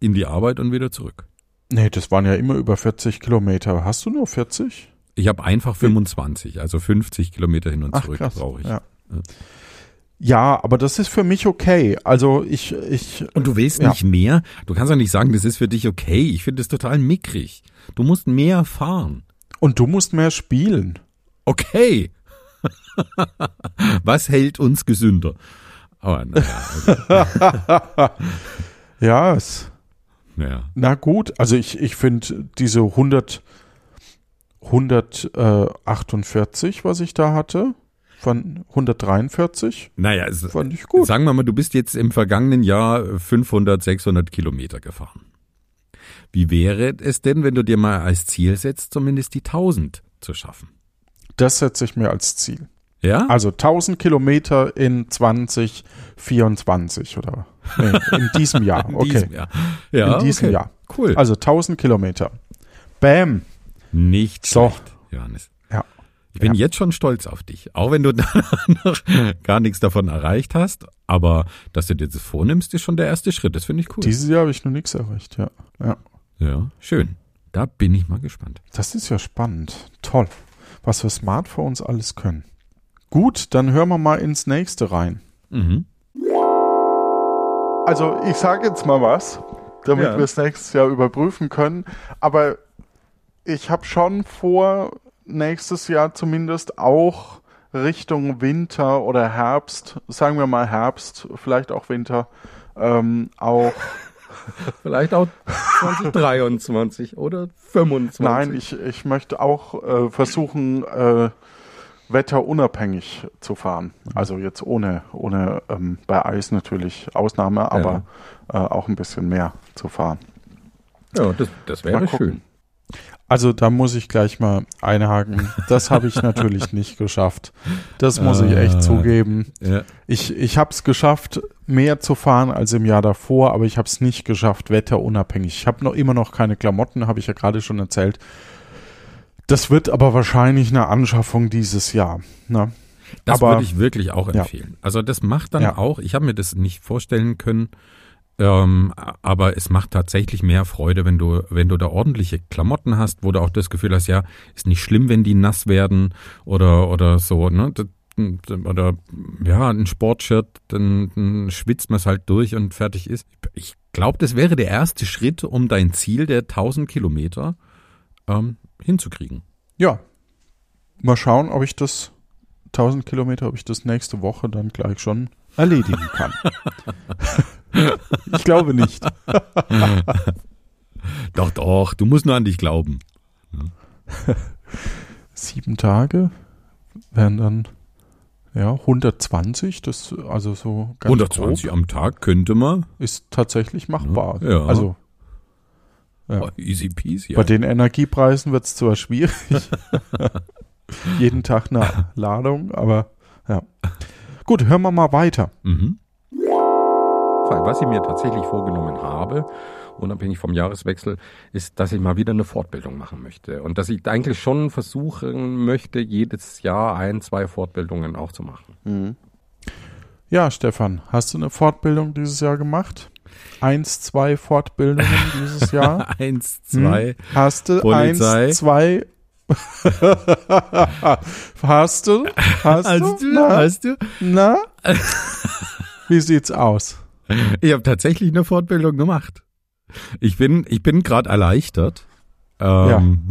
S2: in die Arbeit und wieder zurück.
S1: nee, das waren ja immer über 40 Kilometer. Hast du nur 40?
S2: Ich habe einfach 25, also 50 Kilometer hin und
S1: Ach,
S2: zurück brauche ich.
S1: Ja. Ja, aber das ist für mich okay. Also ich, ich,
S2: Und du willst
S1: Ja.
S2: nicht mehr? Du kannst doch nicht sagen, das ist für dich okay. Ich finde es total mickrig. Du musst mehr fahren.
S1: und du musst mehr spielen.
S2: Okay. Was hält uns gesünder? Aber naja, also,
S1: Ja, es,
S2: naja.
S1: na gut. Also ich, ich finde diese 100, 148, was ich da hatte, von 143,
S2: Naja, es,
S1: fand ich gut.
S2: sagen wir mal, du bist jetzt im vergangenen Jahr 500, 600 Kilometer gefahren. Wie wäre es denn, wenn du dir mal als Ziel setzt, zumindest die 1000 zu schaffen?
S1: Das setze ich mir als Ziel.
S2: Ja?
S1: Also 1000 Kilometer in 2024 oder nee, in diesem Jahr.
S2: in
S1: Okay.
S2: diesem Jahr. Ja,
S1: in diesem
S2: okay.
S1: Jahr.
S2: Cool.
S1: Also 1000 Kilometer. Bam.
S2: Nicht
S1: So.
S2: schlecht, Johannes.
S1: Ja.
S2: Ich bin
S1: Ja.
S2: jetzt schon stolz auf dich, auch wenn du noch gar nichts davon erreicht hast. Aber dass du dir das vornimmst, ist schon der erste Schritt. Das finde ich cool.
S1: Dieses Jahr habe ich noch nichts erreicht, ja. ja.
S2: ja, schön. Da bin ich mal gespannt.
S1: Das ist ja spannend. Toll. Was für Smartphones alles können. Gut, dann hören wir mal ins nächste rein.
S2: Mhm.
S1: Also ich sage jetzt mal was, damit
S2: Ja.
S1: wir es nächstes Jahr überprüfen können. Aber ich habe schon vor, nächstes Jahr zumindest auch Richtung Winter oder Herbst, sagen wir mal Herbst, vielleicht auch Winter, ähm, auch.
S4: Vielleicht auch 2023 oder 25.
S1: Nein, ich, ich möchte auch äh, versuchen, äh, wetterunabhängig zu fahren. Also jetzt ohne, ohne ähm, bei Eis natürlich Ausnahme, aber äh, auch ein bisschen mehr zu fahren.
S4: Ja, das, das wäre schön.
S1: Also da muss ich gleich mal einhaken. Das habe ich natürlich nicht geschafft. Das muss ich echt
S2: Ah.
S1: zugeben.
S2: Ja.
S1: Ich, ich habe es geschafft, mehr zu fahren als im Jahr davor, aber ich habe es nicht geschafft, wetterunabhängig. Ich habe noch immer noch keine Klamotten, habe ich ja gerade schon erzählt. Das wird aber wahrscheinlich eine Anschaffung dieses Jahr. Ne?
S2: Das
S1: Aber-
S2: würde ich wirklich auch
S1: Ja.
S2: empfehlen. Also das macht dann
S1: Ja.
S2: auch, ich habe mir das nicht vorstellen können, ähm, aber es macht tatsächlich mehr Freude, wenn du, wenn du da ordentliche Klamotten hast, wo du auch das Gefühl hast, ja, ist nicht schlimm, wenn die nass werden oder, oder so, ne? Oder ja, ein Sportshirt, dann, dann schwitzt man es halt durch und fertig ist. Ich glaube, das wäre der erste Schritt, um dein Ziel der 1000 Kilometer ähm, hinzukriegen.
S1: Ja. Mal schauen, ob ich das 1000 Kilometer, ob ich das nächste Woche dann gleich schon erledigen kann. ich glaube nicht.
S2: Doch, doch, du musst nur an dich glauben.
S1: Sieben Tage wären dann ja 120. Das also so ganz
S2: 120
S1: grob
S2: am Tag könnte man.
S1: ist tatsächlich machbar.
S2: Ja.
S1: Also Ja.
S2: Oh, easy peasy.
S1: bei den Energiepreisen wird es zwar schwierig, jeden Tag eine Ladung, aber ja. Gut, hören wir mal weiter.
S2: Mhm.
S4: Was ich mir tatsächlich vorgenommen habe, unabhängig vom Jahreswechsel, ist, dass ich mal wieder eine Fortbildung machen möchte. Und dass ich eigentlich schon versuchen möchte, jedes Jahr ein, zwei Fortbildungen auch zu machen.
S1: Ja, Stefan, hast du eine Fortbildung dieses Jahr gemacht? Eins, zwei Fortbildungen dieses Jahr?
S2: Eins,
S1: Hm?
S2: zwei.
S1: Hast du
S2: Polizei.
S1: eins, zwei? hast du? Hast,
S2: Hast
S1: du?
S2: du?
S1: Na?
S2: Hast du?
S1: Na? Wie sieht's aus?
S2: Ich habe tatsächlich eine Fortbildung gemacht. Ich bin, ich bin gerade erleichtert. Ähm,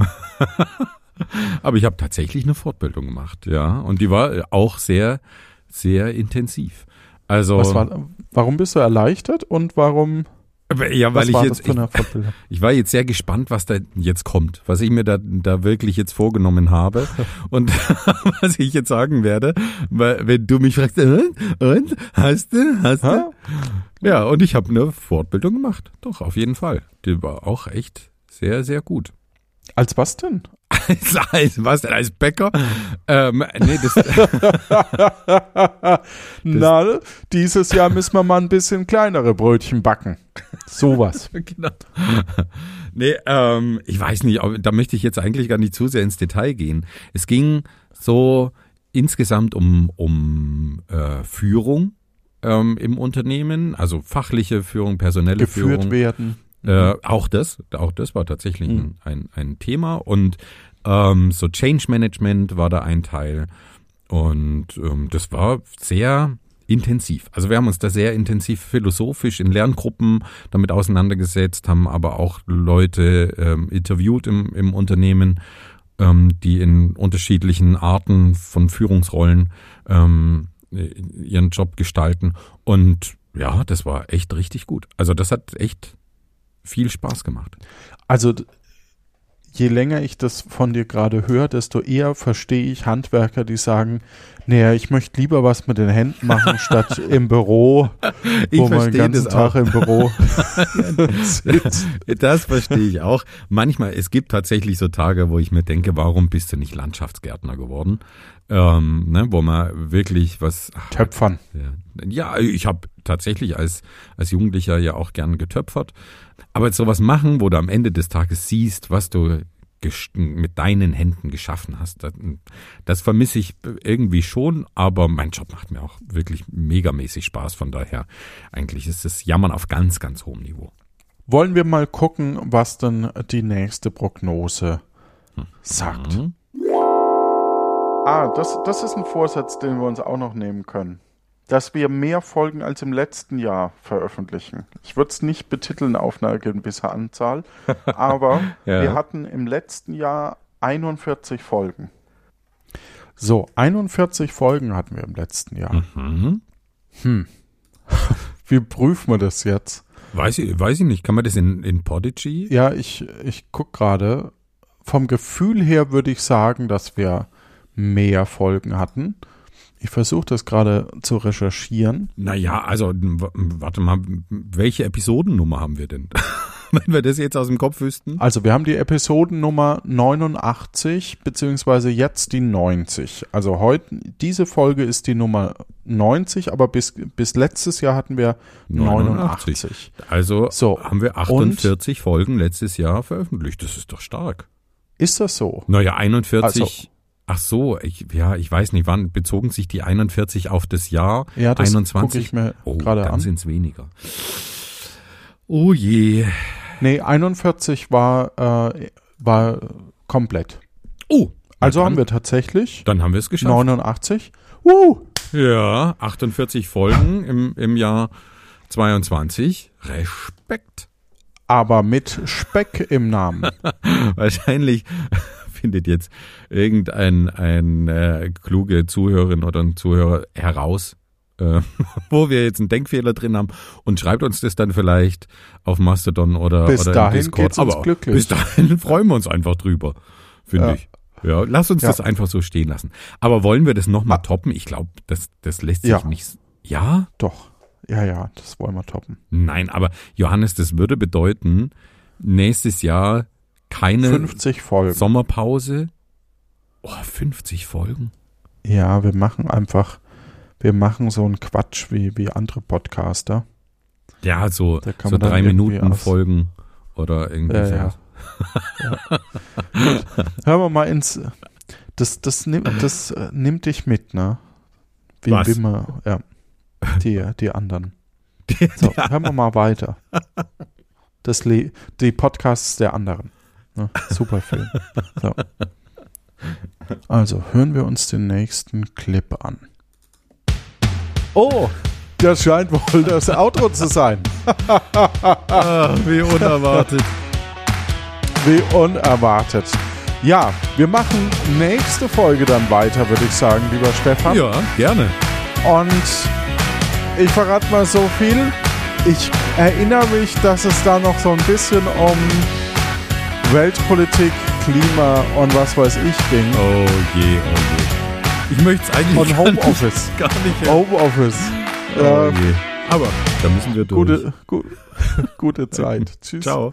S2: aber ich habe tatsächlich eine Fortbildung gemacht, ja. Und die war auch sehr, sehr intensiv. Also,
S1: Was war, warum bist du erleichtert und warum
S2: ja, weil
S1: was
S2: ich
S1: war
S2: jetzt,
S1: Fortbildung?
S2: Ich war jetzt sehr gespannt, was da jetzt kommt, was ich mir da, da wirklich jetzt vorgenommen habe und was ich jetzt sagen werde, weil wenn du mich fragst, und, und hast du, hast du? Ja, und ich habe eine Fortbildung gemacht, doch auf jeden Fall. Die war auch echt sehr, sehr gut.
S1: Als was denn?
S2: Als, als was denn als Bäcker? Ähm, nee, das,
S1: Na, dieses Jahr müssen wir mal ein bisschen kleinere Brötchen backen. Sowas.
S2: genau. Nee, ähm, ich weiß nicht, da möchte ich jetzt eigentlich gar nicht zu sehr ins Detail gehen. Es ging so insgesamt um, um äh, Führung ähm, im Unternehmen, also fachliche Führung, personelle
S1: Geführt
S2: Führung.
S1: werden.
S2: Äh, auch das, auch das war tatsächlich ein, ein, ein Thema. Und ähm, so Change Management war da ein Teil. Und ähm, das war sehr intensiv. Also wir haben uns da sehr intensiv philosophisch in Lerngruppen damit auseinandergesetzt, haben aber auch Leute ähm, interviewt im, im Unternehmen, ähm, die in unterschiedlichen Arten von Führungsrollen ähm, ihren Job gestalten. Und ja, das war echt richtig gut. Also das hat echt viel Spaß gemacht.
S1: Also je länger ich das von dir gerade höre, desto eher verstehe ich Handwerker, die sagen, naja, ich möchte lieber was mit den Händen machen, statt im Büro,
S2: Ich
S1: wo man den ganzen Tag
S2: auch.
S1: im Büro sitzt.
S2: Das verstehe ich auch. Manchmal, es gibt tatsächlich so Tage, wo ich mir denke, warum bist du nicht Landschaftsgärtner geworden? Ähm, ne, wo man wirklich was.
S1: Töpfern.
S2: ja, ja, ich habe tatsächlich als, als Jugendlicher ja auch gern getöpfert. Aber jetzt sowas machen, wo du am Ende des Tages siehst, was du mit deinen Händen geschaffen hast, das, das vermisse ich irgendwie schon, aber mein Job macht mir auch wirklich megamäßig Spaß. Von daher, eigentlich ist das Jammern auf ganz, ganz hohem Niveau.
S1: Wollen wir mal gucken, was denn die nächste Prognose sagt.
S2: Mhm.
S1: Ah, das, das ist ein Vorsatz, den wir uns auch noch nehmen können. Dass wir mehr Folgen als im letzten Jahr veröffentlichen. Ich würde es nicht betiteln auf eine gewisse Anzahl, aber
S2: Ja.
S1: wir hatten im letzten Jahr 41 Folgen. So, 41 Folgen hatten wir im letzten Jahr.
S2: Mhm.
S1: Wie prüfen wir das jetzt?
S2: Weiß ich, weiß ich nicht. Kann man das in, in Podigy?
S1: Ja, ich, ich gucke gerade. Vom Gefühl her würde ich sagen, dass wir mehr Folgen hatten. Ich versuche das gerade zu recherchieren.
S2: Naja, also warte mal, welche Episodennummer haben wir denn? wenn wir das jetzt aus dem Kopf wüssten.
S1: Also wir haben die Episodennummer 89 beziehungsweise jetzt die 90. Also heute diese Folge ist die Nummer 90, aber bis bis letztes Jahr hatten wir 89.
S2: 89. Also
S1: So,
S2: haben wir 48 Folgen letztes Jahr veröffentlicht. Das ist doch stark.
S1: Ist das so?
S2: Naja, 41.
S1: Also-
S2: ach so, ich, ja, ich weiß nicht, wann bezogen sich die 41 auf das Jahr
S1: Ja, das
S2: 21?
S1: gucke ich mir
S2: oh,
S1: gerade
S2: dann
S1: an.
S2: sind's weniger. Oh je.
S1: Nee, 41 war äh, war komplett.
S2: Oh,
S1: Also
S2: na
S1: haben
S2: dann,
S1: wir tatsächlich
S2: Dann haben wir es geschafft.
S1: 89. Woo!
S2: Ja, 48 Folgen im, im Jahr 22. Respekt.
S1: Aber mit Speck im Namen.
S2: Wahrscheinlich findet jetzt irgendein ein, äh, kluge Zuhörerin oder ein Zuhörer heraus, äh, wo wir jetzt einen Denkfehler drin haben und schreibt uns das dann vielleicht auf Mastodon oder,
S1: Bis
S2: oder
S1: dahin
S2: Discord. Aber
S1: glücklich.
S2: bis dahin freuen wir uns einfach drüber, finde
S1: Ja.
S2: ich. Ja, lass uns
S1: Ja.
S2: das einfach so stehen lassen. Aber wollen wir das nochmal toppen? Ich glaube, das, das lässt sich
S1: Ja.
S2: nicht. Ja?
S1: Doch. Ja, ja, das wollen wir toppen.
S2: Nein, aber Johannes, das würde bedeuten, nächstes Jahr keine
S1: 50 Folgen.
S2: Sommerpause. Oh, 50 Folgen.
S1: Ja, wir machen einfach, wir machen so einen Quatsch wie, wie andere Podcaster.
S2: Ja, so,
S1: Da kann
S2: so drei Minuten
S1: aus-
S2: Folgen oder irgendwie
S1: Ja,
S2: so.
S1: ja. Hören wir mal ins, das, das, nimmt, das äh, nimmt dich mit, ne? Wie,
S2: Was?
S1: wie man, ja. Die, die anderen. So, hören wir mal weiter. Das die Podcasts der anderen. Ne? Super Film. So. Also, hören wir uns den nächsten Clip an. Oh, das scheint wohl das Outro zu sein.
S2: Ah, wie unerwartet.
S1: Wie unerwartet. Ja, wir machen nächste Folge dann weiter, würde ich sagen, lieber Stefan.
S2: ja, gerne.
S1: Und ich verrate mal so viel. Ich erinnere mich, dass es da noch so ein bisschen um Weltpolitik, Klima und was weiß ich ging.
S2: Oh je, oh je. Ich möchte es eigentlich
S1: Und
S2: gar
S1: Homeoffice.
S2: nicht, gar nicht.
S1: Homeoffice.
S2: oh
S1: Ja,
S2: je. Aber da müssen wir durch.
S1: gute, gu gute Zeit. Tschüss.
S2: Ciao.